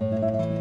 Música